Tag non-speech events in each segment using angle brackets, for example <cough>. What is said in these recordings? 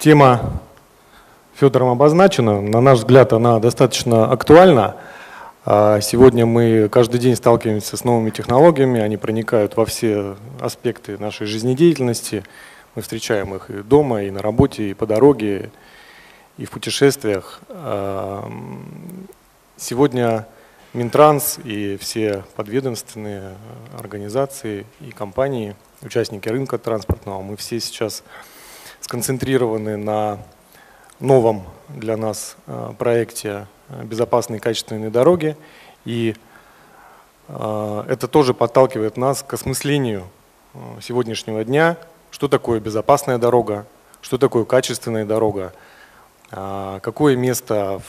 Тема Федором обозначена. На наш взгляд, она достаточно актуальна. А сегодня мы каждый день сталкиваемся с новыми технологиями, они проникают во все аспекты нашей жизнедеятельности. Мы встречаем их и дома, и на работе, и по дороге, и в путешествиях. А, сегодня Минтранс и все подведомственные организации и компании, участники рынка транспортного, мы все сейчас сконцентрированы на новом для нас а, проекте безопасные и качественные дороги. И это тоже подталкивает нас к осмыслению сегодняшнего дня, что такое безопасная дорога, что такое качественная дорога, какое место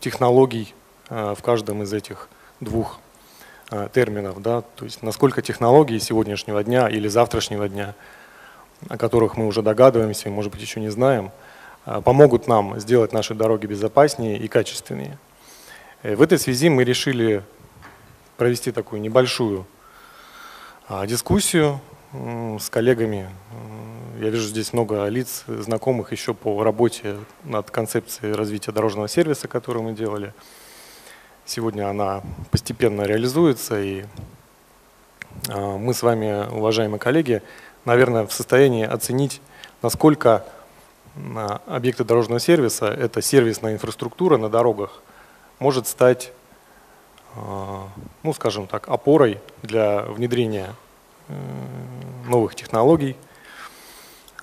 технологий в каждом из этих двух терминов, да, то есть насколько технологии сегодняшнего дня или завтрашнего дня, о которых мы уже догадываемся, может быть, еще не знаем, а, помогут нам сделать наши дороги безопаснее и качественнее. Э, в этой связи мы решили провести такую небольшую а, дискуссию с коллегами. Я вижу здесь много лиц, знакомых еще по работе над концепцией развития дорожного сервиса, которую мы делали. Сегодня она постепенно реализуется, и а, мы с вами, уважаемые коллеги, наверное, в состоянии оценить, насколько объекты дорожного сервиса, это сервисная инфраструктура на дорогах, может стать, а, ну скажем так, опорой для внедрения э, новых технологий,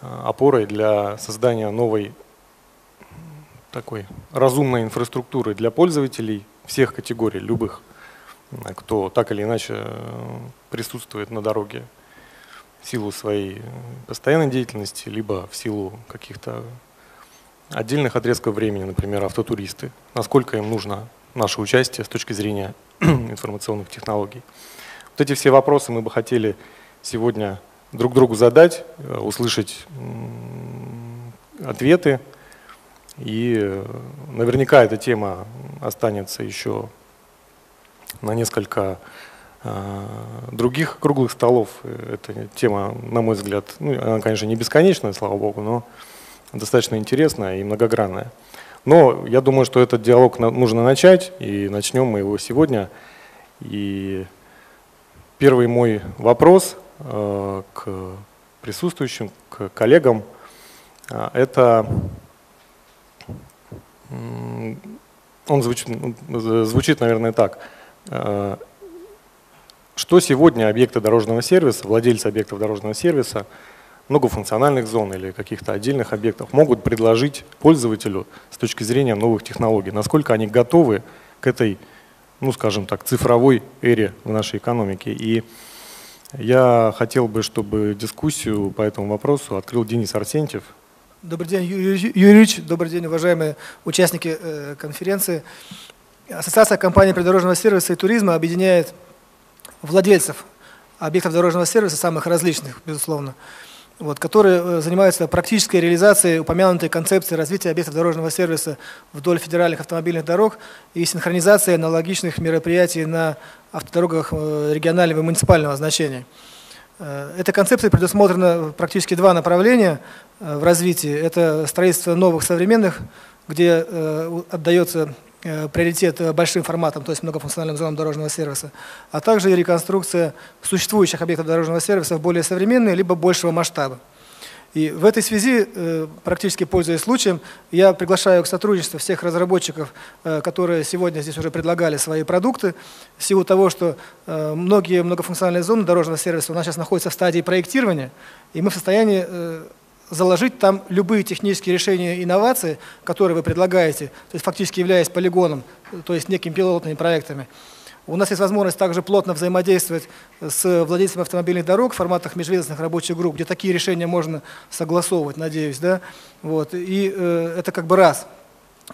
а, опорой для создания новой такой разумной инфраструктуры для пользователей всех категорий, любых, кто так или иначе э, присутствует на дороге силу своей постоянной деятельности, либо в силу каких-то отдельных отрезков времени, например, автотуристы, насколько им нужно наше участие с точки зрения <clears throat> информационных технологий. Вот эти все вопросы мы бы хотели сегодня друг другу задать, э, услышать ответы. И э, наверняка эта тема останется еще на несколько других круглых столов. Эта тема, на мой взгляд, ну, она, конечно, не бесконечная, слава богу, но достаточно интересная и многогранная. Но я думаю, что этот диалог нужно начать, и начнем мы его сегодня. И первый мой вопрос э, к присутствующим, к коллегам, э, это он звучит, звучит, наверное, так. Что сегодня объекты дорожного сервиса, владельцы объектов дорожного сервиса, многофункциональных зон или каких-то отдельных объектов могут предложить пользователю с точки зрения новых технологий? Насколько они готовы к этой, ну скажем так, цифровой эре в нашей экономике? И я хотел бы, чтобы дискуссию по этому вопросу открыл Денис Арсентьев. Добрый день, Юрий Юрьевич. Добрый день, уважаемые участники э, конференции. Ассоциация компаний придорожного сервиса и туризма объединяет владельцев объектов дорожного сервиса, самых различных, безусловно, вот, которые э, занимаются практической реализацией упомянутой концепции развития объектов дорожного сервиса вдоль федеральных автомобильных дорог и синхронизацией аналогичных мероприятий на автодорогах э, регионального и муниципального значения. Э, этой концепцией предусмотрено практически два направления в развитии. Это строительство новых современных, где отдается приоритет э, большим форматом, то есть многофункциональным зонам дорожного сервиса, а также и реконструкция существующих объектов дорожного сервиса в более современные, либо большего масштаба. И в этой связи, э, практически пользуясь случаем, я приглашаю к сотрудничеству всех разработчиков, которые сегодня здесь уже предлагали свои продукты, в силу того, что многие многофункциональные зоны дорожного сервиса у нас сейчас находятся в стадии проектирования, и мы в состоянии заложить там любые технические решения инновации, которые вы предлагаете, то есть фактически являясь полигоном, то есть некими пилотными проектами. У нас есть возможность также плотно взаимодействовать с владельцами автомобильных дорог в форматах межведомственных рабочих групп, где такие решения можно согласовывать, надеюсь. Да? Вот. И э, это как бы раз.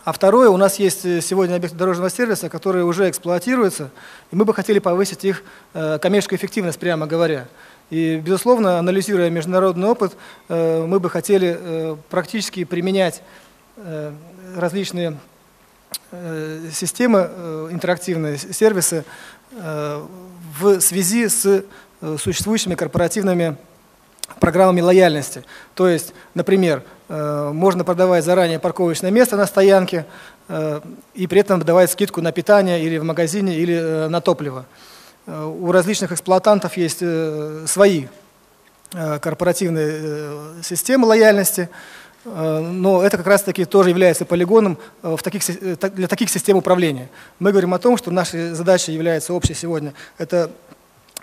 А второе, у нас есть сегодня объекты дорожного сервиса, которые уже эксплуатируются, и мы бы хотели повысить их э, коммерческую эффективность, прямо говоря. И, безусловно, анализируя международный опыт, э, мы бы хотели э, практически применять э, различные системы, интерактивные сервисы в связи с существующими корпоративными программами лояльности. То есть, например, можно продавать заранее парковочное место на стоянке и при этом давать скидку на питание или в магазине, или на топливо. У различных эксплуатантов есть свои корпоративные системы лояльности, но это как раз-таки тоже является полигоном в таких, для таких систем управления. Мы говорим о том, что нашей задачей является общей сегодня – это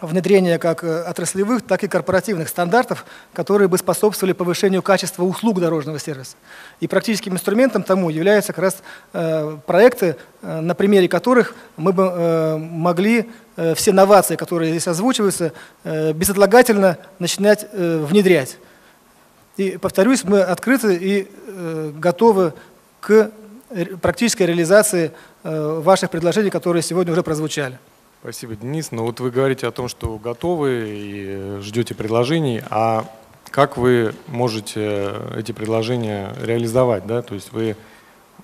внедрение как э, отраслевых, так и корпоративных стандартов, которые бы способствовали повышению качества услуг дорожного сервиса. И практическим инструментом тому являются как раз э, проекты, э, на примере которых мы бы могли все новации, которые здесь озвучиваются, безотлагательно начинать внедрять. И, повторюсь, мы открыты и готовы к практической реализации ваших предложений, которые сегодня уже прозвучали. Спасибо, Денис. Ну вот вы говорите о том, что готовы и ждете предложений, а как вы можете эти предложения реализовать? Да? То есть вы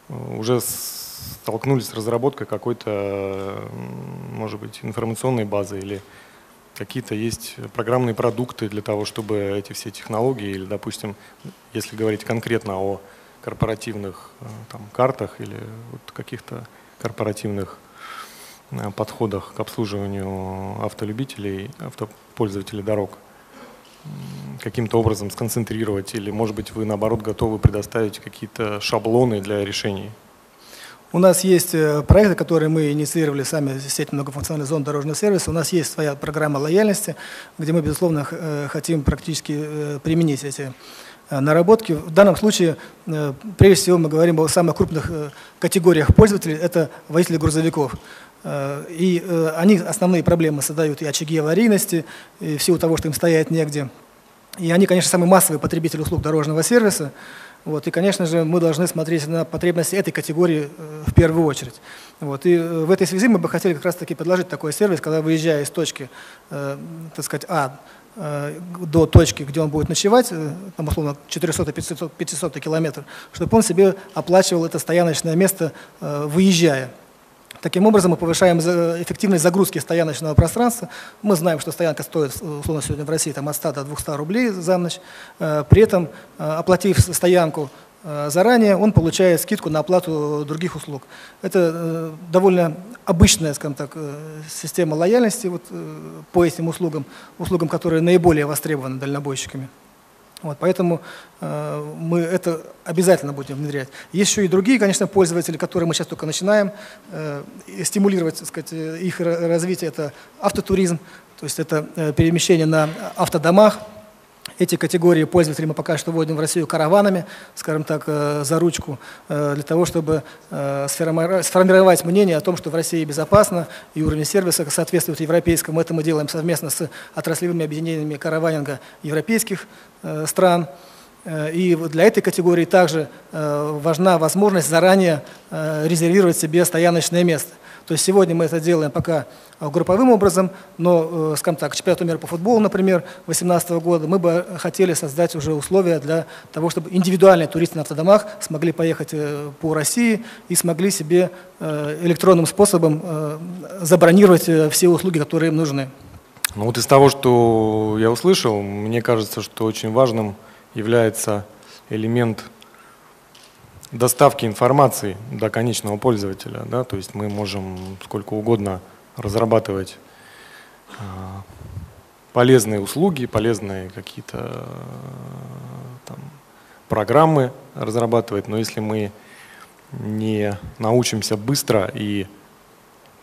уже столкнулись с разработкой какой-то, может быть, информационной базы или какие-то есть программные продукты для того, чтобы эти все технологии, или, допустим, если говорить конкретно о корпоративных э, там, картах или вот каких-то корпоративных Э, подходах к обслуживанию автолюбителей, автопользователей дорог каким-то образом сконцентрировать или, может быть, вы, наоборот, готовы предоставить какие-то шаблоны для решений? У нас есть э, проекты, которые мы инициировали сами, сеть многофункциональных зон дорожного сервиса. У нас есть своя программа лояльности, где мы, безусловно, э, хотим практически применить эти наработки. В данном случае, прежде всего, мы говорим о самых крупных категориях пользователей, это водители грузовиков. Э, и э, они основные проблемы создают и очаги аварийности, и в силу того, что им стоять негде. И они, конечно, самый массовый потребитель услуг дорожного сервиса. Вот, и, конечно же, мы должны смотреть на потребности этой категории э, в первую очередь. Вот, и в этой связи мы бы хотели как раз-таки предложить такой сервис, когда выезжая из точки, э, так сказать, А до точки, где он будет ночевать, там, условно, 400-500 километров, чтобы он себе оплачивал это стояночное место, выезжая. Таким образом, мы повышаем эффективность загрузки стояночного пространства. Мы знаем, что стоянка стоит, условно, сегодня в России там, от 100 до 200 рублей за ночь. Э, при этом, э, оплатив стоянку э, заранее, он получает скидку на оплату других услуг. Это довольно обычная, скажем так, система лояльности вот, по этим услугам, услугам, которые наиболее востребованы дальнобойщиками. Вот, поэтому э, мы это обязательно будем внедрять. Есть еще и другие, конечно, пользователи, которые мы сейчас только начинаем э, стимулировать, так сказать, их развитие. Это автотуризм, то есть это э, перемещение на автодомах, эти категории пользователей мы пока что вводим в Россию караванами, скажем так, э, за ручку, э, для того, чтобы э, сформировать мнение о том, что в России безопасно и уровень сервиса соответствует европейскому. Это мы делаем совместно с отраслевыми объединениями караванинга европейских стран. И для этой категории также важна возможность заранее резервировать себе стояночное место. То есть сегодня мы это делаем пока э, групповым образом, но, э, скажем так, к чемпионату мира по футболу, например, 2018 года, мы бы хотели создать уже условия для того, чтобы индивидуальные туристы на автодомах смогли поехать э, по России и смогли себе электронным способом забронировать все услуги, которые им нужны. Ну вот из того, что я услышал, мне кажется, что очень важным является элемент доставки информации до конечного пользователя. Да? То есть мы можем сколько угодно разрабатывать а, полезные услуги, полезные какие-то программы разрабатывать, но если мы не научимся быстро и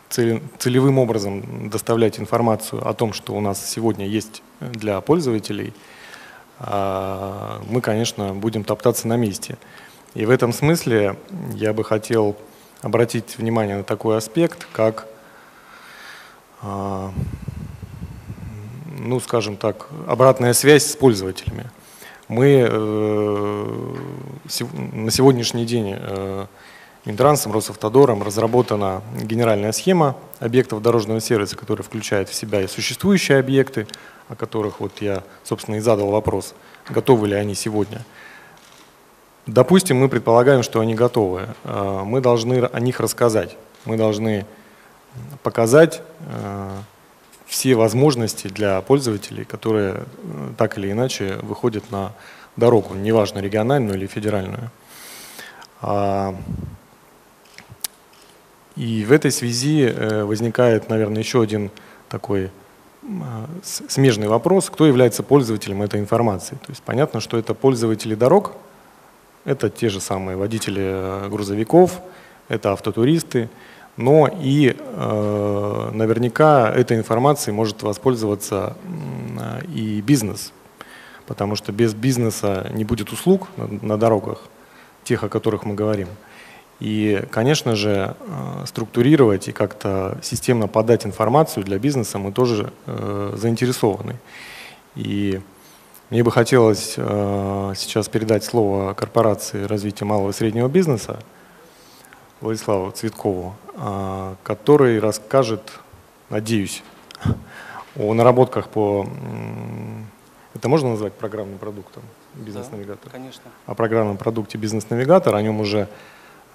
целевым образом доставлять информацию о том, что у нас сегодня есть для пользователей, а, мы, конечно, будем топтаться на месте. И в этом смысле я бы хотел обратить внимание на такой аспект, как, а, ну, скажем так, обратная связь с пользователями. Мы э, на сегодняшний день э, Минтрансом, Росавтодором разработана генеральная схема объектов дорожного сервиса, которая включает в себя и существующие объекты, о которых вот я, собственно, и задал вопрос, готовы ли они сегодня – Допустим, мы предполагаем, что они готовы. Э, мы должны о них рассказать. Мы должны показать, э, все возможности для пользователей, которые так или иначе выходят на дорогу, неважно региональную или федеральную. А, и в этой связи э, возникает, наверное, еще один такой а, смежный вопрос, кто является пользователем этой информации. То есть понятно, что это пользователи дорог, это те же самые водители э, грузовиков, это автотуристы, но и э, наверняка этой информацией может воспользоваться и бизнес, потому что без бизнеса не будет услуг на, на дорогах, тех, о которых мы говорим. И, конечно же, э, структурировать и как-то системно подать информацию для бизнеса мы тоже э, заинтересованы. И мне бы хотелось э, сейчас передать слово корпорации развития малого и среднего бизнеса Владиславу Цветкову, э, который расскажет, надеюсь, о наработках по... Это можно назвать программным продуктом бизнес-навигатор? Да, конечно. О программном продукте бизнес-навигатор, о нем уже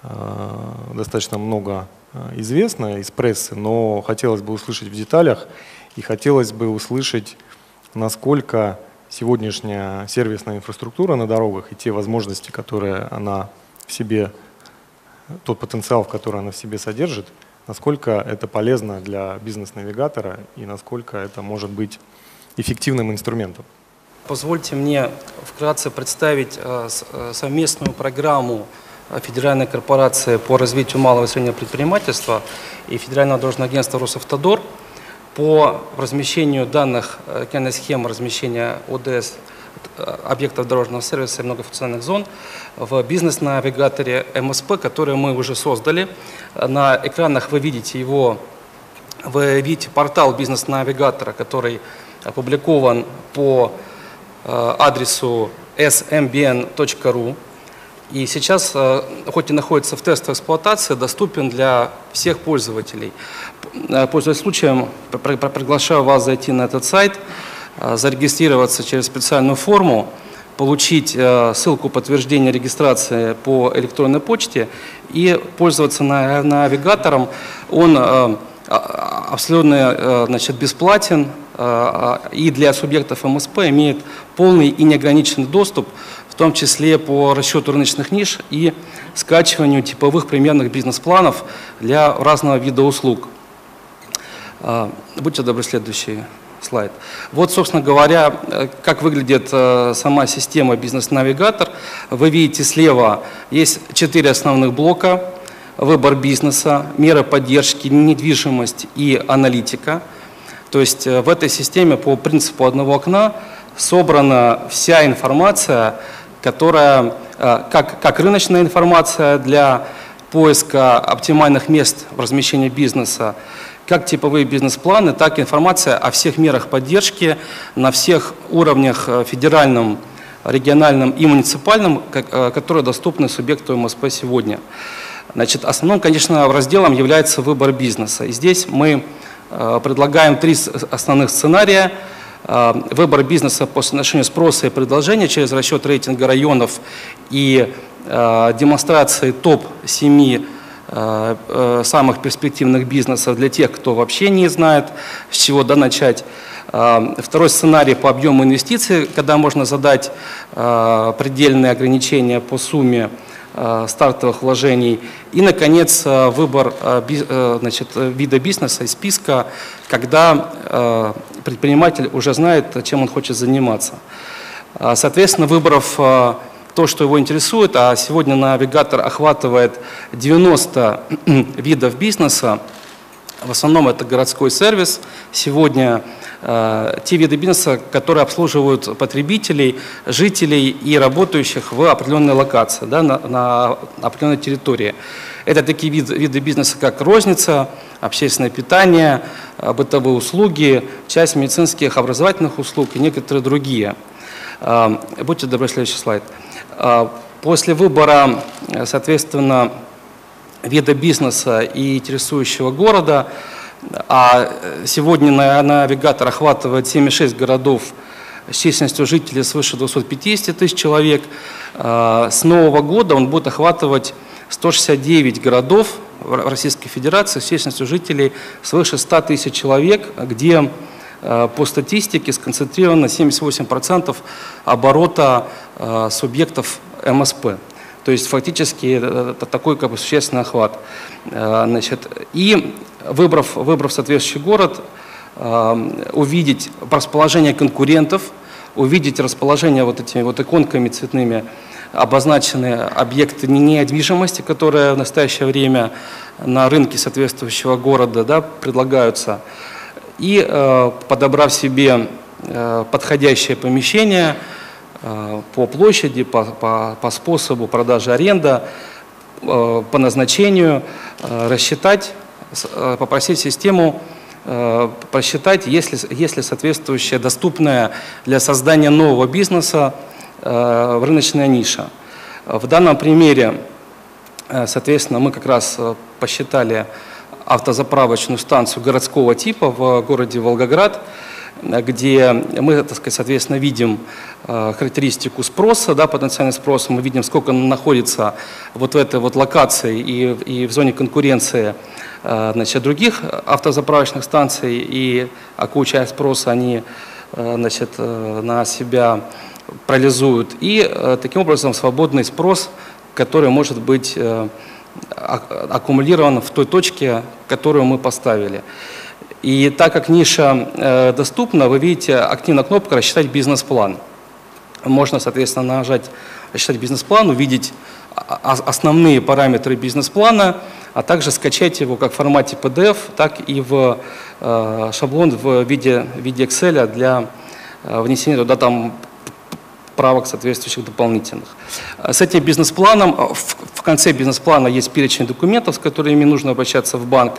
Э, достаточно много э, известно из прессы, но хотелось бы услышать в деталях и хотелось бы услышать, насколько сегодняшняя сервисная инфраструктура на дорогах и те возможности, которые она в себе, тот потенциал, в который она в себе содержит, насколько это полезно для бизнес-навигатора и насколько это может быть эффективным инструментом. Позвольте мне вкратце представить э, совместную программу Федеральная корпорация по развитию малого и среднего предпринимательства и Федеральное дорожное агентство Росавтодор по размещению данных океанной э, схемы размещения ОДС э, объектов дорожного сервиса и многофункциональных зон в бизнес-навигаторе МСП, который мы уже создали. На экранах вы видите его, вы видите портал бизнес-навигатора, который опубликован по э, адресу smbn.ru. И сейчас, хоть и находится в тестовой эксплуатации, доступен для всех пользователей. Э, пользуясь случаем, приглашаю вас зайти на этот сайт, э, зарегистрироваться через специальную форму, получить ссылку подтверждения регистрации по электронной почте и пользоваться навигатором. Он абсолютно значит, бесплатен и для субъектов МСП имеет полный и неограниченный доступ в том числе по расчету рыночных ниш и скачиванию типовых примерных бизнес-планов для разного вида услуг. А, будьте добры, следующий слайд. Вот, собственно говоря, э, как выглядит э, сама система бизнес-навигатор. Вы видите слева есть четыре основных блока. Выбор бизнеса, меры поддержки, недвижимость и аналитика. То есть э, в этой системе по принципу одного окна собрана вся информация которая как, как рыночная информация для поиска оптимальных мест в размещении бизнеса, как типовые бизнес-планы, так и информация о всех мерах поддержки на всех уровнях э, федеральном, региональном и муниципальном, э, которые доступны субъекту МСП сегодня. Значит, основным, конечно, разделом является выбор бизнеса. И здесь мы предлагаем три основных сценария – Э, выбор бизнеса по соотношению спроса и предложения через расчет рейтинга районов и э, демонстрации топ-7 э, самых перспективных бизнесов для тех, кто вообще не знает, с чего да, начать. Второй сценарий по объему инвестиций, когда можно задать предельные ограничения по сумме стартовых вложений. И, наконец, выбор значит, вида бизнеса из списка, когда предприниматель уже знает, чем он хочет заниматься. Соответственно, выбрав то, что его интересует, а сегодня навигатор охватывает 90 <clears throat> видов бизнеса, в основном это городской сервис. Сегодня э, те виды бизнеса, которые обслуживают потребителей, жителей и работающих в определенной локации, да, на, на определенной территории. Это такие виды, виды бизнеса, как розница, общественное питание, э, бытовые услуги, часть медицинских образовательных услуг и некоторые другие. Э, будьте добры, следующий слайд. После выбора, соответственно, вида бизнеса и интересующего города, а сегодня навигатор охватывает 76 городов с численностью жителей свыше 250 тысяч человек, с нового года он будет охватывать 169 городов в Российской Федерации с численностью жителей свыше 100 тысяч человек, где по статистике сконцентрировано 78% оборота субъектов МСП. То есть фактически это такой как бы существенный охват. Значит, и выбрав, выбрав соответствующий город, увидеть расположение конкурентов, увидеть расположение вот этими вот иконками цветными обозначены объекты недвижимости, которые в настоящее время на рынке соответствующего города да, предлагаются. И э, подобрав себе э, подходящее помещение э, по площади, по, по, по способу продажи аренда, по назначению, рассчитать, попросить систему просчитать, есть ли, есть ли соответствующая доступная для создания нового бизнеса рыночная ниша. В данном примере, соответственно, мы как раз посчитали автозаправочную станцию городского типа в городе Волгоград, где мы, так сказать, соответственно, видим характеристику спроса, да, потенциальный спрос, мы видим, сколько находится вот в этой вот локации и, и в зоне конкуренции значит, других автозаправочных станций, и какую часть спроса они значит, на себя парализуют. И э, таким образом свободный спрос, который может быть э, аккумулирован в той точке, которую мы поставили. И так как ниша э, доступна, вы видите активная кнопка «Рассчитать бизнес-план». Можно, соответственно, нажать «Рассчитать бизнес-план», увидеть основные параметры бизнес-плана, а также скачать его как в формате PDF, так и в шаблон в виде, в виде Excel для внесения туда там правок соответствующих дополнительных. С этим бизнес-планом, э, в конце бизнес-плана есть перечень документов, с которыми нужно обращаться в банк.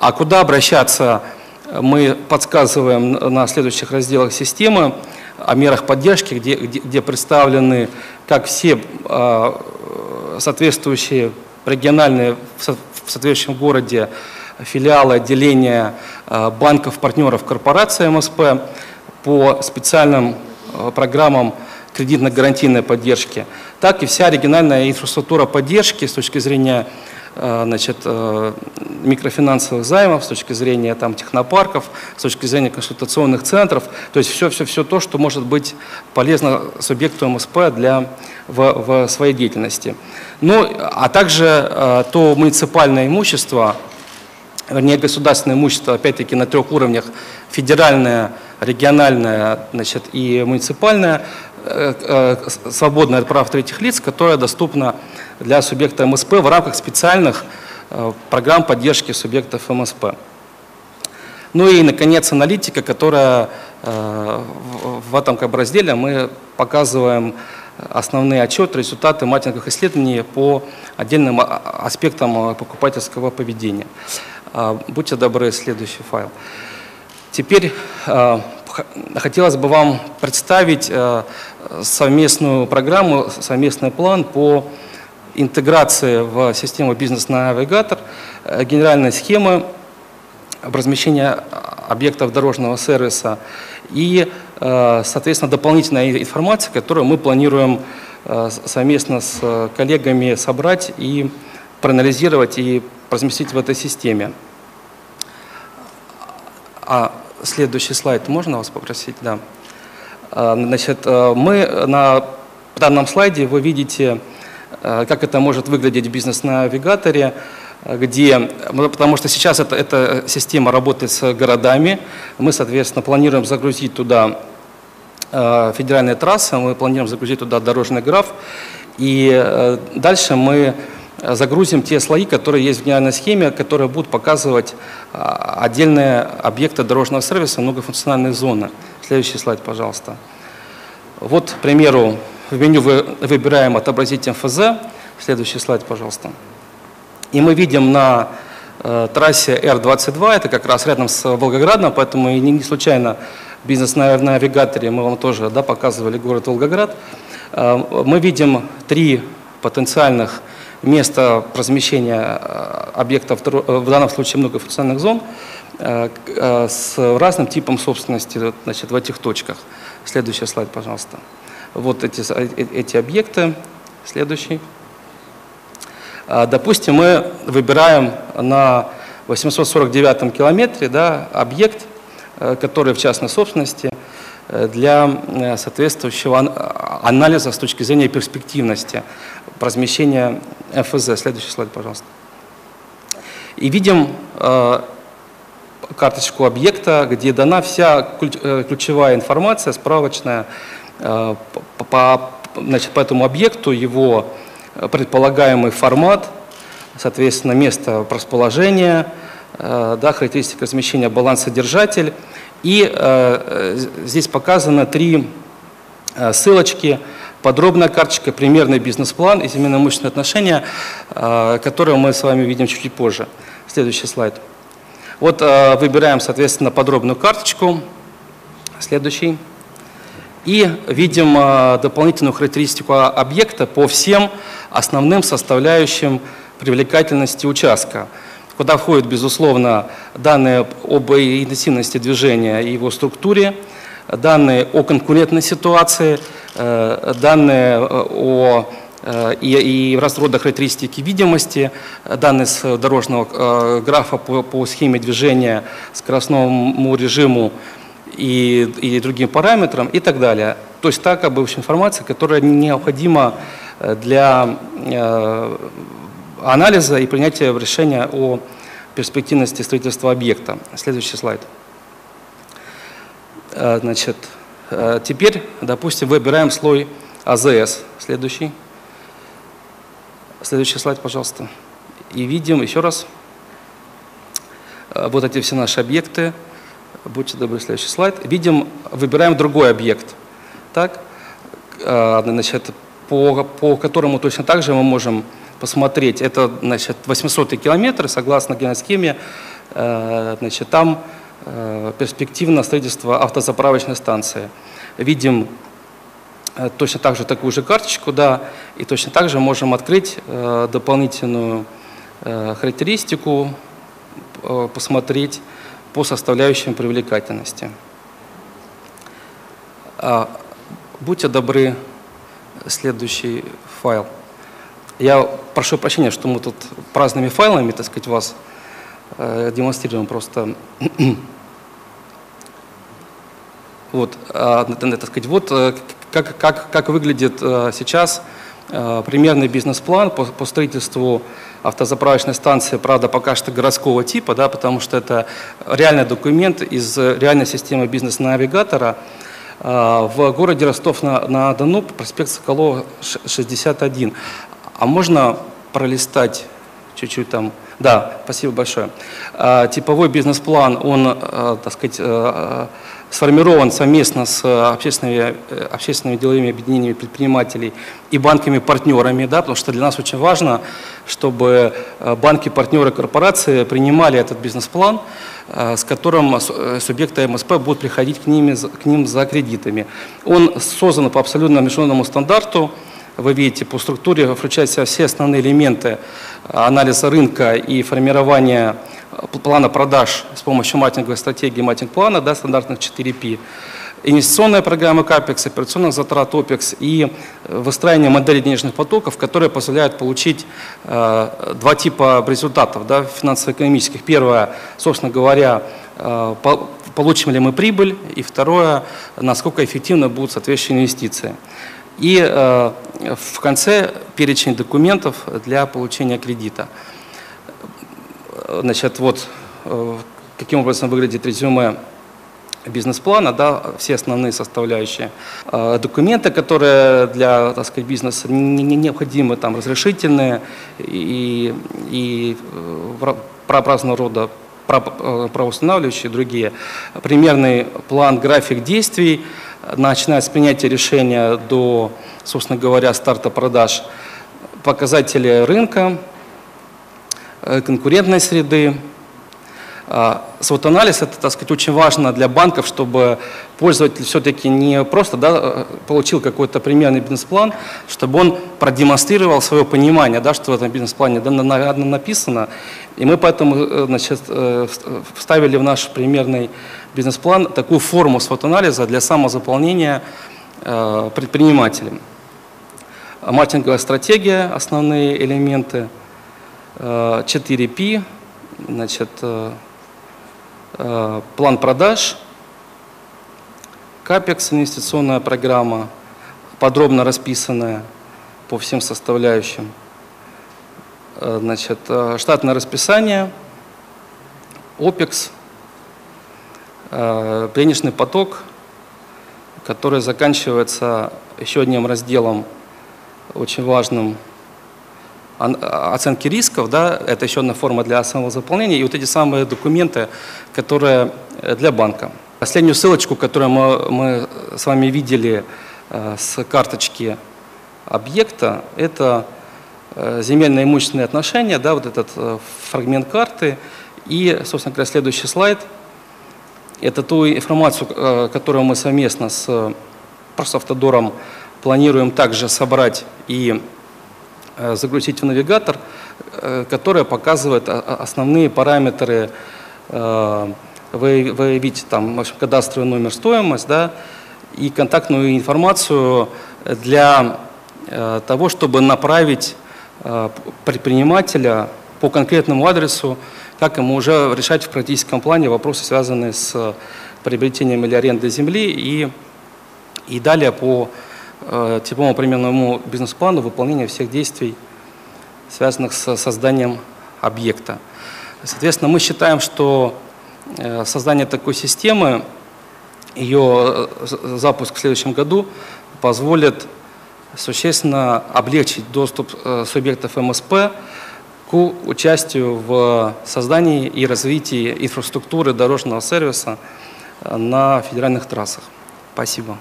А куда обращаться, э, мы подсказываем на следующих разделах системы о мерах поддержки, где, где, где представлены как все э, соответствующие региональные в соответствующем городе филиалы, отделения банков, партнеров корпорации МСП по специальным программам кредитно-гарантийной поддержки, так и вся региональная инфраструктура поддержки с точки зрения э, значит, э, микрофинансовых займов, с точки зрения там, технопарков, с точки зрения консультационных центров, то есть все-все-все то, что может быть полезно субъекту МСП для, в, в своей деятельности. Ну, а также э, то муниципальное имущество, вернее государственное имущество, опять-таки на трех уровнях, федеральное, региональное значит, и муниципальное, Э, э, свободное от прав третьих лиц, которое доступно для субъекта МСП в рамках специальных э, программ поддержки субъектов МСП. Ну и, наконец, аналитика, которая в этом как бы, разделе мы показываем основные отчеты, результаты маркетинговых исследований по отдельным а, аспектам покупательского поведения. Будьте добры, следующий файл. Теперь хотелось бы вам представить совместную программу, совместный план по интеграции в систему бизнес-навигатор э, генеральной схемы размещения объектов дорожного сервиса и, э, соответственно, дополнительная информация, которую мы планируем совместно с коллегами собрать и проанализировать и разместить в этой системе. А Следующий слайд, можно вас попросить? Да. А, значит, э, мы на данном слайде вы видите, э, как это может выглядеть в бизнес-навигаторе, где, потому что сейчас эта, эта система работает с городами, мы, соответственно, планируем загрузить туда э, федеральные трассы, мы планируем загрузить туда дорожный граф, и дальше мы загрузим те слои, которые есть в генеральной схеме, которые будут показывать отдельные объекты дорожного сервиса, многофункциональные зоны. Следующий слайд, пожалуйста. Вот, к примеру, в меню вы выбираем «Отобразить МФЗ». Следующий слайд, пожалуйста. И мы видим на э, трассе Р-22, это как раз рядом с Волгоградом, поэтому и не случайно бизнес на навигаторе мы вам тоже да, показывали город Волгоград. Э, мы видим три потенциальных место размещения э, объектов, э, в данном случае многофункциональных зон, с разным типом собственности значит, в этих точках. Следующий слайд, пожалуйста. Вот эти, эти объекты. Следующий. Допустим, мы выбираем на 849 километре да, объект, которые в частной собственности, для соответствующего анализа с точки зрения перспективности размещения ФЗ. Следующий слайд, пожалуйста. И видим карточку объекта, где дана вся ключевая информация, справочная по, значит, по этому объекту, его предполагаемый формат, соответственно, место расположения, э, да, характеристика размещения балансодержатель. И э, здесь показано три э, ссылочки, подробная карточка, примерный бизнес-план и семейно-имущественные отношения, которые мы с вами увидим чуть позже. Следующий слайд. Вот выбираем, соответственно, подробную карточку. Следующий. И видим дополнительную характеристику объекта по всем основным составляющим привлекательности участка, куда входят, безусловно, данные об интенсивности движения и его структуре, данные о конкурентной ситуации, э, данные э, о э, и, и расходах характеристики видимости, данные с дорожного графа по, по схеме движения, скоростному режиму и, и другим параметрам и так далее. То есть та как бы, информация, которая необходима для э, анализа и принятия решения о перспективности строительства объекта. Следующий слайд. Э, значит, э, теперь, допустим, выбираем слой АЗС. Следующий. Следующий слайд, пожалуйста. И видим еще раз вот эти все наши объекты. Будьте добры, следующий слайд. Видим, выбираем другой объект. Так, значит, по, по которому точно так же мы можем посмотреть. Это значит, 800 километр, согласно геносхеме, э, значит, там э, перспективно строительство автозаправочной станции. Видим э, точно так же такую же карточку, да, и точно так же можем открыть дополнительную характеристику, посмотреть по составляющим привлекательности. А, будьте добры, следующий файл. Я прошу прощения, что мы тут праздными файлами, так сказать, вас э, демонстрируем просто. <clears throat> вот, э, так сказать, вот э, как, как, как выглядит э, сейчас э, примерный бизнес-план по, по строительству автозаправочной станции, правда, пока что городского типа, да, потому что это реальный документ из реальной системы бизнес-навигатора, а, в городе Ростов-на-Дону, проспект Соколова, 61. А можно пролистать чуть-чуть там? Да, спасибо большое. Типовой бизнес-план, он, так сказать, сформирован совместно с общественными, общественными деловыми объединениями предпринимателей и банками-партнерами, да, потому что для нас очень важно, чтобы банки-партнеры корпорации принимали этот бизнес-план, Э, с которым э, субъекты МСП будут приходить к, ними, к ним за кредитами. Он создан по абсолютно международному стандарту. Вы видите, по структуре включает в себя все основные элементы э, анализа рынка и формирования плана продаж с помощью матинговой стратегии матинг-плана, да, стандартных 4P инвестиционная программа КАПЕКС, операционных затрат ОПЕКС и э, выстраивание модели денежных потоков, которые позволяют получить э, два типа результатов да, финансово-экономических. Первое, собственно говоря, э, по, получим ли мы прибыль, и второе, насколько эффективно будут соответствующие инвестиции. И э, в конце перечень документов для получения кредита. Значит, вот э, каким образом выглядит резюме бизнес-плана, да, все основные составляющие. А, документы, которые для, так сказать, бизнеса не, не необходимы, там, разрешительные и, и э, разного рода э, правоустанавливающие другие. Примерный план, график действий, начиная с принятия решения до, собственно говоря, старта продаж, показатели рынка, э, конкурентной среды, а, SWOT-анализ – это, так сказать, очень важно для банков, чтобы пользователь все-таки не просто да, получил какой-то примерный бизнес-план, чтобы он продемонстрировал свое понимание, да, что в этом бизнес-плане написано. И мы поэтому э, значит, э, вставили в наш примерный бизнес-план такую форму SWOT-анализа для самозаполнения э, предпринимателем. Маркетинговая стратегия – основные элементы, 4P, значит, Э, план продаж, КАПЕКС, инвестиционная программа, подробно расписанная по всем составляющим. Э, значит, э, штатное расписание, ОПЕКС, э, денежный поток, который заканчивается еще одним разделом очень важным оценки рисков, да, это еще одна форма для самого заполнения, и вот эти самые документы, которые для банка. Последнюю ссылочку, которую мы, мы с вами видели с карточки объекта, это Э, земельно-имущественные отношения, да, вот этот э, фрагмент карты. И, собственно говоря, следующий слайд – это ту информацию, э, которую мы совместно с Просавтодором планируем также собрать и загрузить в навигатор, которая показывает основные параметры, выявить там, в общем, кадастровый номер, стоимость, да, и контактную информацию для того, чтобы направить Э, предпринимателя по конкретному адресу, как ему уже решать в практическом плане вопросы, связанные с приобретением или арендой земли и, и далее по э, типовому примерному бизнес-плану выполнения всех действий, связанных с созданием объекта. Соответственно, мы считаем, что э, создание такой системы, ее э, запуск в следующем году позволит существенно облегчить доступ э, субъектов МСП участию в создании и развитии инфраструктуры дорожного сервиса э, на федеральных трассах. Спасибо.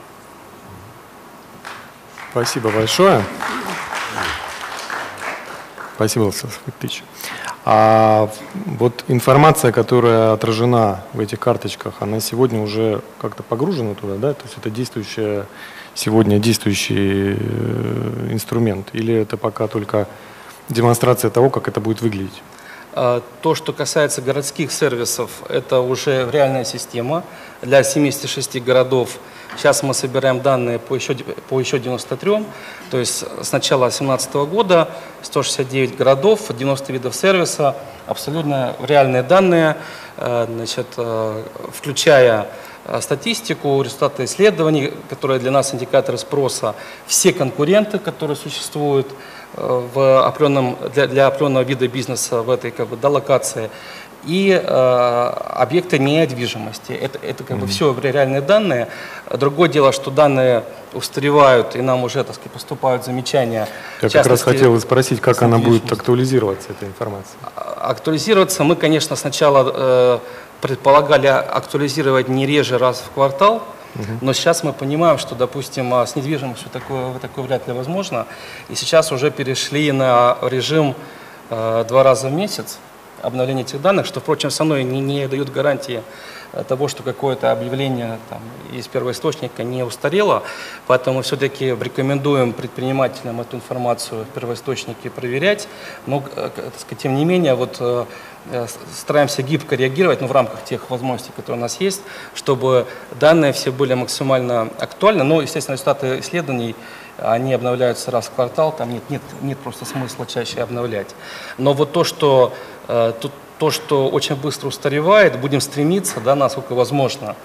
Спасибо большое. Спасибо, Александр Фактыч. А вот информация, которая отражена в этих карточках, она сегодня уже как-то погружена туда, да? То есть это действующая сегодня действующий э, инструмент? Или это пока только демонстрация того, как это будет выглядеть? А, то, что касается городских сервисов, это уже реальная система для 76 городов. Сейчас мы собираем данные по еще, по еще 93, то есть с начала 2017 года 169 городов, 90 видов сервиса, абсолютно реальные данные, э, значит, э, включая Э, статистику, результаты исследований, которые для нас индикаторы спроса, все конкуренты, которые существуют в определенном, для, для определенного вида бизнеса в этой как бы, да, локации, и э, объекты недвижимости. Это, это как mm-hmm. бы все реальные данные. Другое дело, что данные устаревают, и нам уже так сказать, поступают замечания. Я как раз хотел спросить, как она будет актуализироваться, эта информация? А, актуализироваться мы, конечно, сначала э, предполагали актуализировать не реже раз в квартал, но сейчас мы понимаем, что, допустим, а, с недвижимостью такое, такое вряд ли возможно. И сейчас уже перешли на режим э, два раза в месяц обновления этих данных, что, впрочем, со мной не, не дают гарантии того, что какое-то объявление там, из первоисточника не устарело. Поэтому все-таки рекомендуем предпринимателям эту информацию в первоисточнике проверять. Но, э, так сказать, тем не менее, вот, э, э, стараемся гибко реагировать ну, в рамках тех возможностей, которые у нас есть, чтобы данные все были максимально актуальны. Но, естественно, результаты исследований они обновляются раз в квартал, там нет, нет, нет просто смысла чаще обновлять. Но вот то, что э, тут то, что очень быстро устаревает, будем стремиться, да, насколько возможно,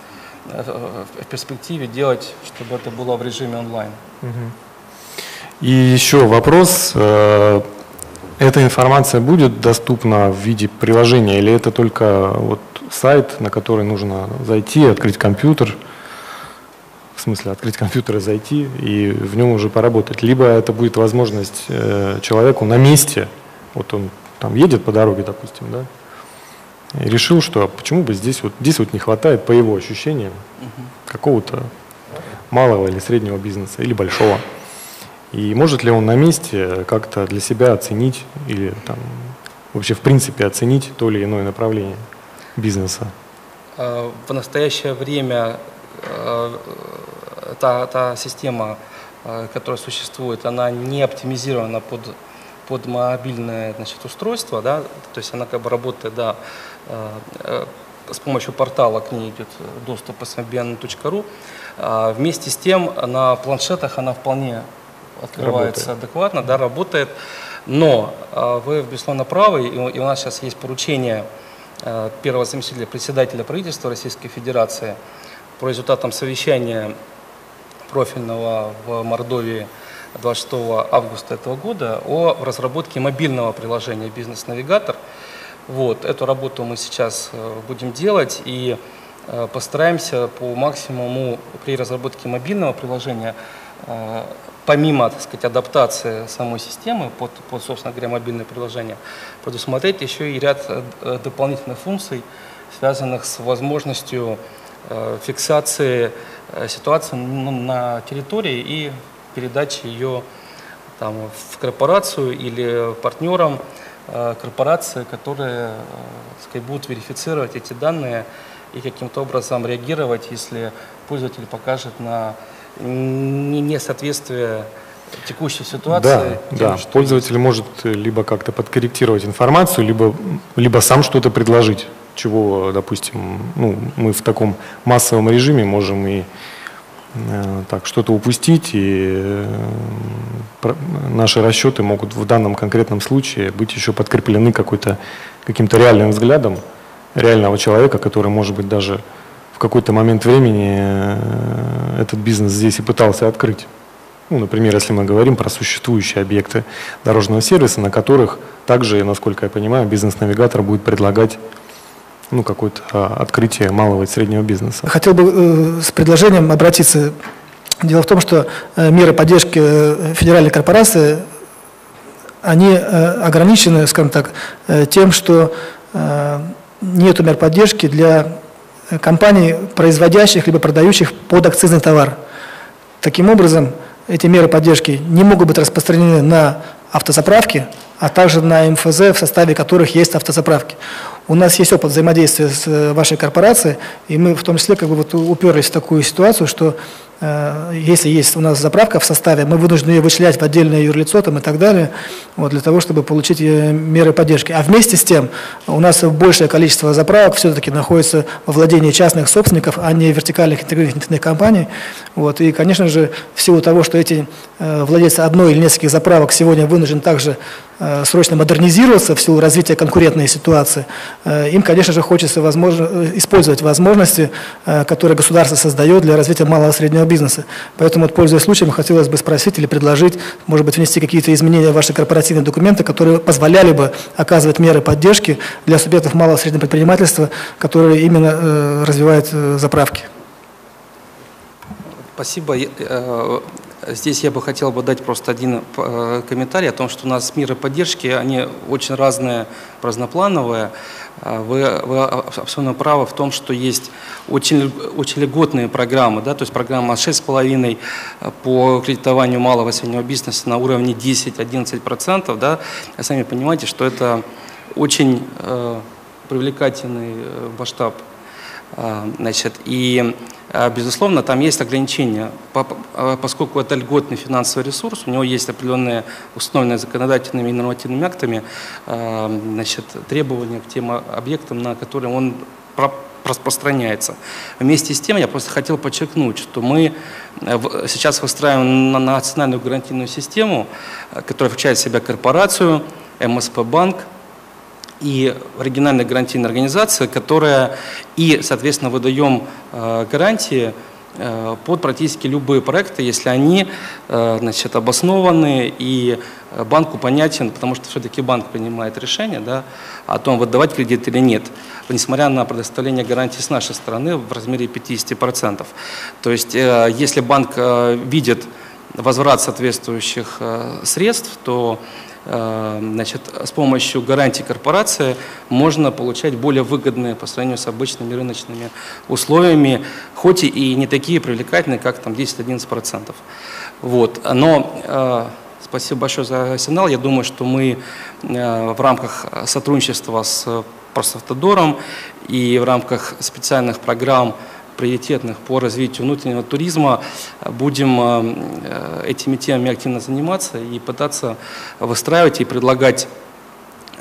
э, в перспективе делать, чтобы это было в режиме онлайн. И еще вопрос. Эта информация будет доступна в виде приложения или это только вот сайт, на который нужно зайти, открыть компьютер, в смысле открыть компьютер и зайти и в нем уже поработать. Либо это будет возможность э, человеку на месте, вот он там едет по дороге, допустим, да, и решил, что почему бы здесь вот, здесь вот не хватает, по его ощущениям, угу. какого-то малого или среднего бизнеса, или большого. И может ли он на месте как-то для себя оценить или там, вообще в принципе оценить то или иное направление бизнеса? А, в настоящее время а, та, та система, а, которая существует, она не оптимизирована под под мобильное значит, устройство, да, то есть она как бы работает, да, э, э, с помощью портала к ней идет доступ smbian.ru. А вместе с тем на планшетах она вполне открывается работает. адекватно, да, работает. Но а, вы, безусловно, правы, и у нас сейчас есть поручение э, первого заместителя председателя правительства Российской Федерации по результатам совещания профильного в Мордовии 26 августа этого года о разработке мобильного приложения «Бизнес-навигатор». Вот, эту работу мы сейчас э, будем делать и э, постараемся по максимуму при разработке мобильного приложения э, помимо, так сказать, адаптации самой системы под, под собственно говоря, мобильное приложение, предусмотреть еще и ряд дополнительных функций, связанных с возможностью фиксации ситуации на территории и передачи ее там, в корпорацию или партнерам э, корпорации, которые э, сказать, будут верифицировать эти данные и каким-то образом реагировать, если пользователь покажет на несоответствие текущей ситуации. Да, тем, да. Что пользователь может либо как-то подкорректировать информацию, либо, либо сам что-то предложить, чего, допустим, ну, мы в таком массовом режиме можем и Э, так что-то упустить, и э, наши расчеты могут в данном конкретном случае быть еще подкреплены какой-то, каким-то реальным взглядом реального человека, который, может быть, даже в какой-то момент времени э, этот бизнес здесь и пытался открыть. Ну, например, если мы говорим про существующие объекты дорожного сервиса, на которых также, насколько я понимаю, бизнес-навигатор будет предлагать ну, какое-то а, открытие малого и среднего бизнеса. Хотел бы э, с предложением обратиться. Дело в том, что э, меры поддержки э, федеральной корпорации, они ограничены, скажем так, тем, что нет мер поддержки для компаний, производящих либо продающих подакцизный товар. Таким образом, эти меры поддержки не могут быть распространены на автозаправки, а также на МФЗ, в составе которых есть автозаправки. У нас есть опыт взаимодействия с э, вашей корпорацией, и мы в том числе как бы вот уперлись в такую ситуацию, что Э, если есть у нас заправка в составе, мы вынуждены ее вычислять в отдельное юрлицо там, и так далее, вот, для того, чтобы получить э, меры поддержки. А вместе с тем у нас большее количество заправок все-таки находится во владении частных собственников, а не вертикальных интегрированных компаний. Вот, и, конечно же, в силу того, что эти э, владельцы одной или нескольких заправок сегодня вынуждены также срочно модернизироваться в силу развития конкурентной ситуации, им, конечно же, хочется возможно, использовать возможности, которые государство создает для развития малого и среднего бизнеса. Поэтому, пользуясь случаем, хотелось бы спросить или предложить, может быть, внести какие-то изменения в ваши корпоративные документы, которые позволяли бы оказывать меры поддержки для субъектов малого и среднего предпринимательства, которые именно э, развивают э, заправки. Спасибо. Э, здесь я бы хотел бы дать просто один э, комментарий о том, что у нас меры поддержки, они очень разные, разноплановые. А, вы, вы абсолютно правы в том, что есть очень, очень льготные программы, да, то есть программа 6,5 а, по кредитованию малого и среднего бизнеса на уровне 10-11%. Да. сами понимаете, что это очень э, привлекательный э, масштаб. Э, значит, и безусловно, там есть ограничения, а, поскольку это льготный финансовый ресурс, у него есть определенные установленные законодательными и нормативными актами а, значит, требования к тем объектам, на которые он распространяется. Вместе с тем я просто хотел подчеркнуть, что мы э, сейчас выстраиваем на национальную гарантийную систему, э, которая включает в себя корпорацию, МСП-банк, и оригинальная гарантийная организация, которая и, соответственно, выдаем э, гарантии э, под практически любые проекты, если они э, значит, обоснованы и банку понятен, потому что все-таки банк принимает решение да, о том, выдавать кредит или нет, несмотря на предоставление гарантии с нашей стороны в размере 50%. То есть, если банк видит возврат соответствующих средств, то значит, с помощью гарантий корпорации можно получать более выгодные по сравнению с обычными рыночными условиями, хоть и не такие привлекательные, как там 10-11%. Вот. Но э, спасибо большое за сигнал. Я думаю, что мы э, в рамках сотрудничества с Просавтодором и в рамках специальных программ приоритетных по развитию внутреннего туризма будем э, этими темами активно заниматься и пытаться выстраивать и предлагать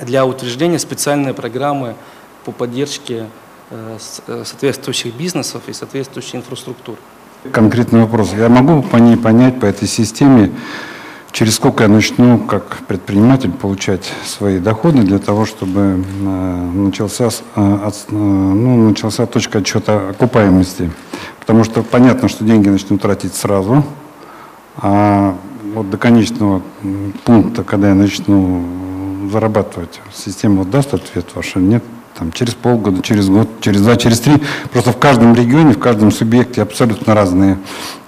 для утверждения специальные программы по поддержке э, э, соответствующих бизнесов и соответствующей инфраструктуры. Конкретный вопрос. Я могу по ней понять, по этой системе, через сколько я начну как предприниматель получать свои доходы для того, чтобы э, начался, э, э, ну, начался точка отчета окупаемости. Потому что понятно, что деньги начнут тратить сразу, а вот до конечного пункта, когда я начну зарабатывать, система вот даст ответ ваш или нет, там, через полгода, через год, через два, через три. Просто в каждом регионе, в каждом субъекте абсолютно разные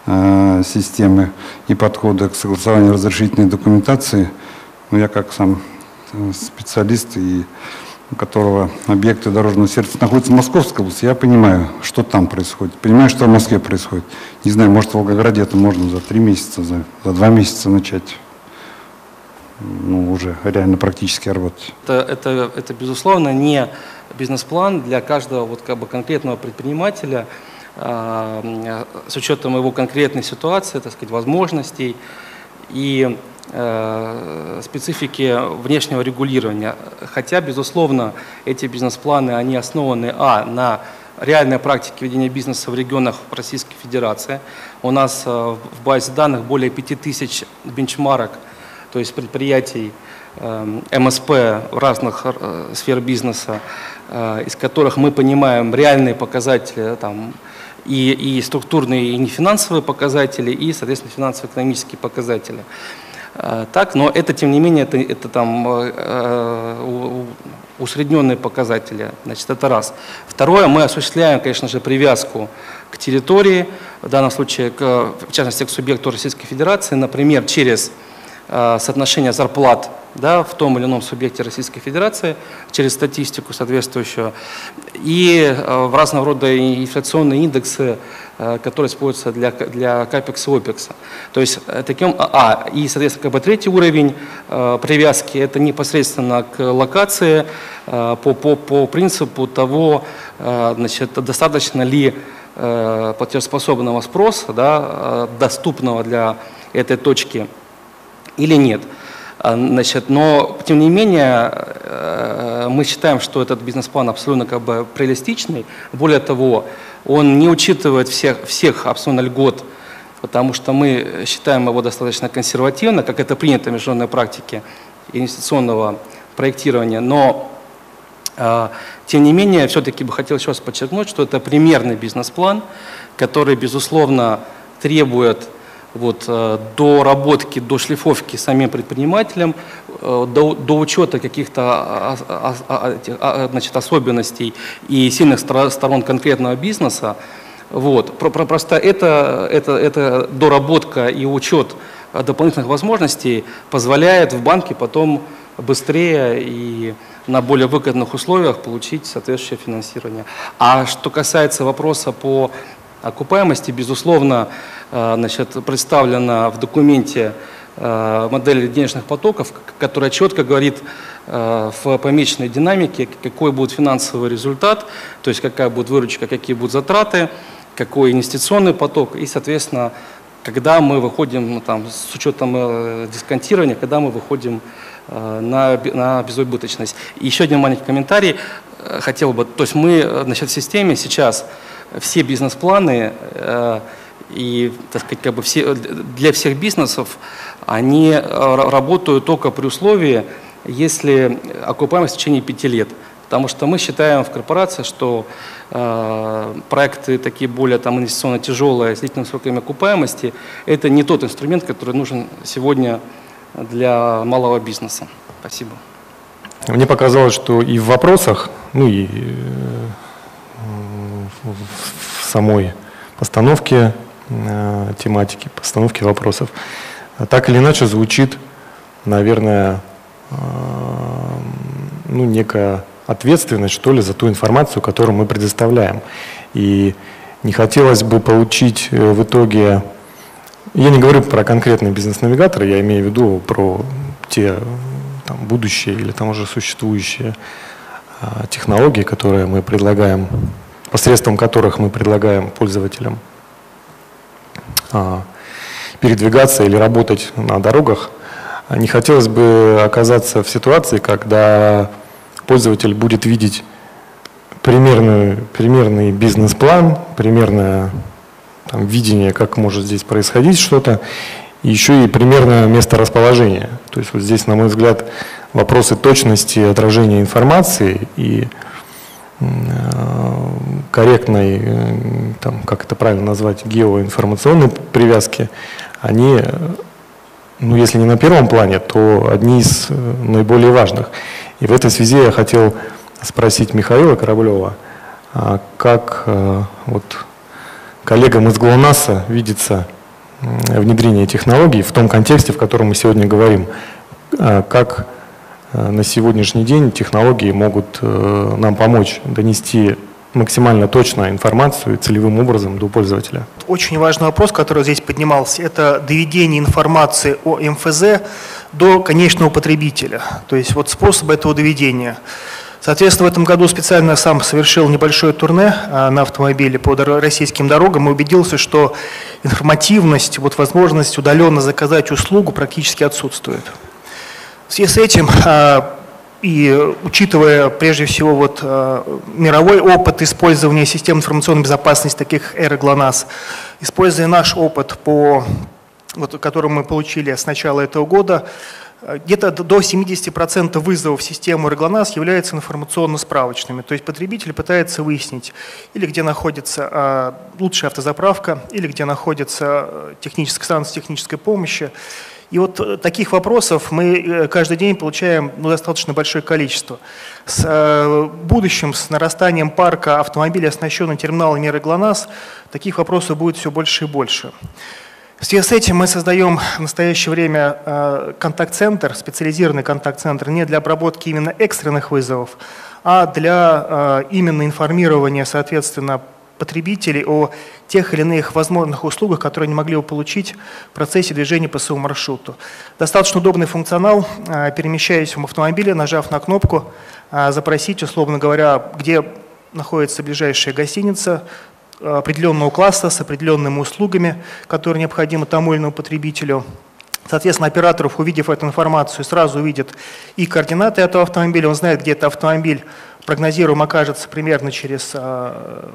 системы и подходы к согласованию разрешительной документации. Но я как сам э, специалист и у которого объекты дорожного сервиса находятся в Московской области, я понимаю, что там происходит. Понимаю, что в Москве происходит. Не знаю, может, в Волгограде это можно за три месяца, за, за два месяца начать ну, уже реально практически работать. Это, это, это безусловно, не бизнес-план для каждого вот как бы конкретного предпринимателя э, с учетом его конкретной ситуации, так сказать, возможностей и Э, специфики внешнего регулирования. Хотя, безусловно, эти бизнес-планы, они основаны, а, на реальной практике ведения бизнеса в регионах Российской Федерации. У нас э, в базе данных более 5000 бенчмарок, то есть предприятий э, МСП разных сфер бизнеса, из которых мы понимаем реальные показатели там, и, и структурные, и нефинансовые показатели, и, соответственно, финансово-экономические показатели. Э, так, но это, тем не менее, это, это там э, э, усредненные показатели. Значит, это раз. Второе, мы осуществляем, конечно же, привязку к территории, в данном случае, к, в частности, к субъекту Российской Федерации, например, через соотношение зарплат да, в том или ином субъекте Российской Федерации через статистику соответствующую и в разного рода инфляционные индексы Э, которые используются для, для капекса и опекса. То есть э, таким, а, а, и, соответственно, как бы третий уровень э, привязки – это непосредственно к локации э, по, по, по принципу того, э, значит, достаточно ли э, платежеспособного спроса, да, э, доступного для этой точки или нет. Значит, но, тем не менее, мы считаем, что этот бизнес-план абсолютно как бы реалистичный. Более того, он не учитывает всех, всех абсолютно льгот, потому что мы считаем его достаточно консервативно, как это принято в международной практике инвестиционного проектирования, но э, тем не менее, все-таки бы хотел еще раз подчеркнуть, что это примерный бизнес-план, который, безусловно, требует вот, э, доработки, до шлифовки самим предпринимателям, э, до, до учета каких-то а, а, а, значит, особенностей и сильных сторон конкретного бизнеса. Вот. Просто это, это, это доработка и учет дополнительных возможностей позволяет в банке потом быстрее и на более выгодных условиях получить соответствующее финансирование. А что касается вопроса по окупаемости, безусловно, э, значит, представлена в документе э, модель денежных потоков, которая четко говорит э, в помеченной динамике, какой будет финансовый результат, то есть какая будет выручка, какие будут затраты, какой инвестиционный поток и, соответственно, когда мы выходим, ну, там, с учетом дисконтирования, когда мы выходим на, на безубыточность. И еще один маленький комментарий хотел бы, то есть мы значит, в системе сейчас все бизнес-планы э, и, так сказать, как бы все, для всех бизнесов, они э, работают только при условии, если окупаемость в течение пяти лет. Потому что мы считаем в корпорации, что э, проекты такие более там, инвестиционно тяжелые, с длительными сроками окупаемости, это не тот инструмент, который нужен сегодня для малого бизнеса. Спасибо. Мне показалось, что и в вопросах, ну и э, в самой постановке э, тематики, постановке вопросов. Так или иначе звучит, наверное, э, ну, некая ответственность, что ли, за ту информацию, которую мы предоставляем. И не хотелось бы получить э, в итоге, я не говорю про конкретные бизнес-навигаторы, я имею в виду про те там, будущие или там уже существующие технологии, которые мы предлагаем посредством которых мы предлагаем пользователям а, передвигаться или работать на дорогах, не хотелось бы оказаться в ситуации, когда пользователь будет видеть примерный, примерный бизнес-план, примерное там, видение, как может здесь происходить что-то, и еще и примерное место расположения. То есть вот здесь, на мой взгляд, вопросы точности отражения информации и корректной, там, как это правильно назвать, геоинформационной привязки, они, ну, если не на первом плане, то одни из наиболее важных. И в этой связи я хотел спросить Михаила Кораблева, а как вот коллегам из ГЛОНАССа видится внедрение технологий в том контексте, в котором мы сегодня говорим, как э, на сегодняшний день технологии могут э, нам помочь донести максимально точно информацию целевым образом до пользователя. Очень важный вопрос, который здесь поднимался, это доведение информации о МФЗ до конечного потребителя. То есть вот способ этого доведения. Соответственно, в этом году специально сам совершил небольшое турне а, на автомобиле по российским дорогам и убедился, что информативность, вот возможность удаленно заказать услугу практически отсутствует. В связи с этим а, и учитывая прежде всего вот, а, мировой опыт использования систем информационной безопасности, таких эры ГЛОНАСС, используя наш опыт, по, вот, который мы получили с начала этого года, где-то до 70% вызовов в систему РГЛОНАСС являются информационно-справочными. То есть потребитель пытается выяснить, или где находится а, лучшая автозаправка, или где находится техническая станция технической помощи. И вот э, таких вопросов мы э, каждый день получаем ну, достаточно большое количество. С э, будущим, с нарастанием парка автомобилей, оснащенных терминалами РГЛОНАСС, таких вопросов будет все больше и больше. В связи с этим мы создаем в настоящее время э, контакт-центр, специализированный контакт-центр не для обработки именно экстренных вызовов, а для именно информирования, соответственно, потребителей о тех или иных возможных услугах, которые они могли бы получить в процессе движения по своему маршруту. Достаточно удобный функционал, э, перемещаясь в автомобиле, нажав на кнопку, запросить, условно говоря, где находится ближайшая гостиница, определенного класса с определенными услугами, которые необходимы тому или иному потребителю. Соответственно, операторов, увидев эту информацию, сразу увидит и координаты этого автомобиля, он знает, где этот автомобиль прогнозируем окажется примерно через а,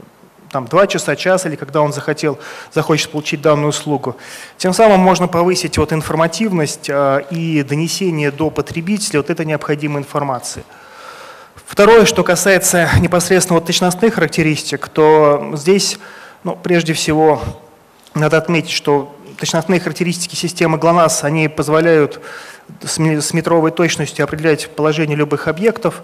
там, 2 часа, час, или когда он захотел, захочет получить данную услугу. Тем самым можно повысить вот информативность а, и донесение до потребителя вот этой необходимой информации. Второе, что касается непосредственно вот точностных характеристик, то здесь, ну, прежде всего, надо отметить, что точностные характеристики системы ГЛОНАСС, они позволяют с метровой точностью определять положение любых объектов,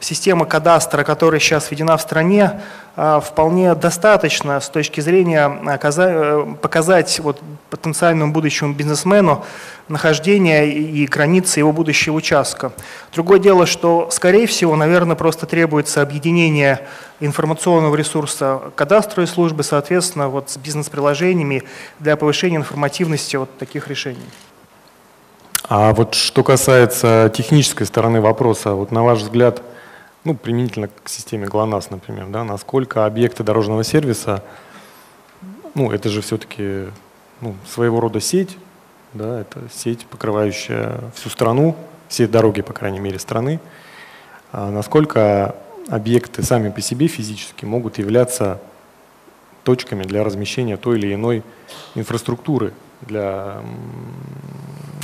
система кадастра, которая сейчас введена в стране, а, вполне достаточно с точки зрения э, показать вот потенциальному будущему бизнесмену нахождение и границы его будущего участка. Другое дело, что, скорее всего, наверное, просто требуется объединение информационного ресурса кадастровой службы, соответственно, вот с бизнес-приложениями для повышения информативности вот таких решений. А вот что касается технической стороны вопроса, вот на ваш взгляд, ну, применительно к системе ГЛОНАСС, например, да, насколько объекты дорожного сервиса, ну, это же все-таки ну, своего рода сеть, да, это сеть, покрывающая всю страну, все дороги, по крайней мере, страны, а насколько объекты сами по себе физически могут являться точками для размещения той или иной инфраструктуры для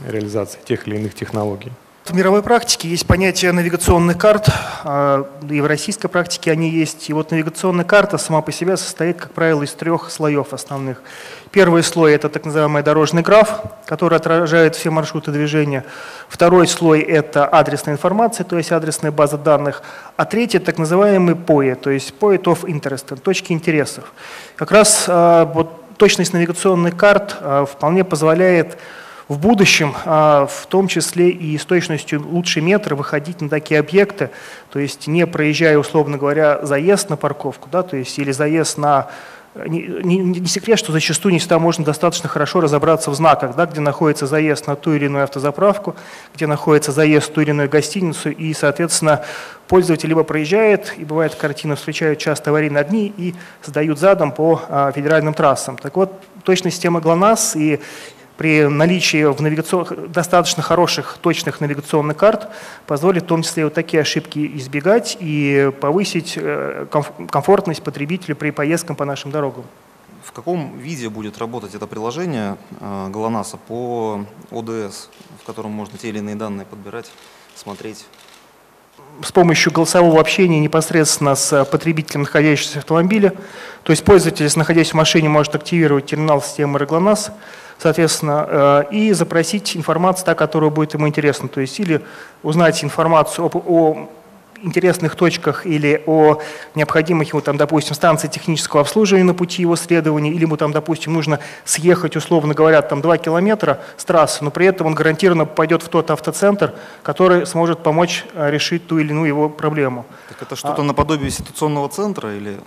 реализации тех или иных технологий. В мировой практике есть понятие навигационных карт, а, и в российской практике они есть. И вот навигационная карта сама по себе состоит, как правило, из трех слоев основных. Первый слой – это так называемый дорожный граф, который отражает все маршруты движения. Второй слой – это адресная информация, то есть адресная база данных. А третий – так называемый POE, то есть Point of Interest, точки интересов. Как раз а, вот, точность навигационных карт а, вполне позволяет в будущем, а, в том числе и с точностью лучше метра, выходить на такие объекты, то есть не проезжая, условно говоря, заезд на парковку, да, то есть или заезд на не, не, не секрет, что зачастую не всегда можно достаточно хорошо разобраться в знаках, да, где находится заезд на ту или иную автозаправку, где находится заезд в ту или иную гостиницу, и, соответственно, пользователь либо проезжает, и бывает картина встречают часто аварийные огни и сдают задом по а, федеральным трассам. Так вот, точная система ГЛОНАСС и при наличии в навигацион... достаточно хороших, точных навигационных карт позволит в том числе вот такие ошибки избегать и повысить э, комфортность потребителя при поездках по нашим дорогам. В каком виде будет работать это приложение э, ГЛОНАССа по ОДС, в котором можно те или иные данные подбирать, смотреть? с помощью голосового общения непосредственно с потребителем, находящимся в автомобиле. То есть пользователь, находясь в машине, может активировать терминал системы РГЛОНАСС, соответственно, э, и запросить информацию, та, которая будет ему интересна. То есть или узнать информацию о, о интересных точках или о необходимых ему, там, допустим, станции технического обслуживания на пути его следования, или ему, там, допустим, нужно съехать, условно говоря, там, 2 километра с трассы, но при этом он гарантированно пойдет в тот автоцентр, который сможет помочь э, решить ту или иную его проблему. Так это что-то наподобие ситуационного центра или...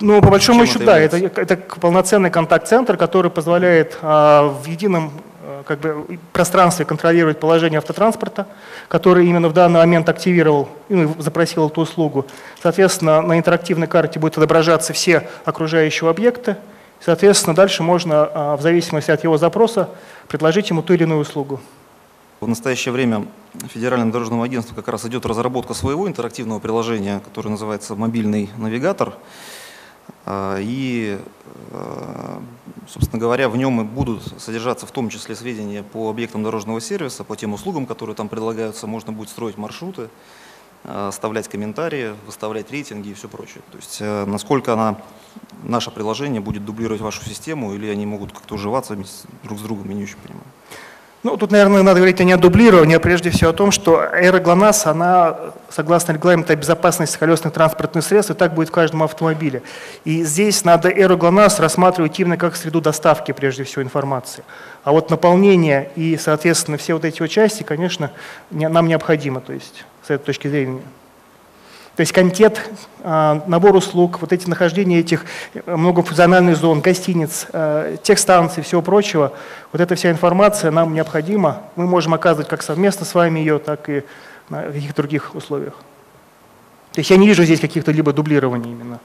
Ну, по большому счету, да, это, является? это полноценный контакт-центр, который позволяет а, в едином а, как бы, пространстве контролировать положение автотранспорта, который именно в данный момент активировал, ну, запросил эту услугу. Соответственно, на интерактивной карте будут отображаться все окружающие объекты. Соответственно, дальше можно, а, в зависимости от его запроса, предложить ему ту или иную услугу. В настоящее время Федеральным дорожным агентством как раз идет разработка своего интерактивного приложения, которое называется «Мобильный навигатор». А, И, э, собственно говоря, в нем и будут содержаться в том числе сведения по объектам дорожного сервиса, по тем услугам, которые там предлагаются. Можно будет строить маршруты, э, оставлять комментарии, выставлять рейтинги и все прочее. То есть э, насколько она, наше приложение будет дублировать вашу систему или они могут как-то уживаться друг с другом, я не очень понимаю. Ну, тут, наверное, надо говорить не о дублировании, а прежде всего о том, что эра ГЛОНАСС, она, согласно регламенту о безопасности колесных транспортных средств, и так будет в каждом автомобиле. И здесь надо эру ГЛОНАСС рассматривать именно как среду доставки, прежде всего, информации. А вот наполнение и, соответственно, все вот эти вот части, конечно, не- нам необходимо, то есть, с этой точки зрения. То есть контент, а, набор услуг, вот эти нахождения этих э, многофункциональных зон, гостиниц, э, техстанций, всего прочего, вот эта вся информация нам необходима. Мы можем оказывать как совместно с вами ее, так и на каких-то других условиях. То есть я не вижу здесь каких-то либо дублирований именно.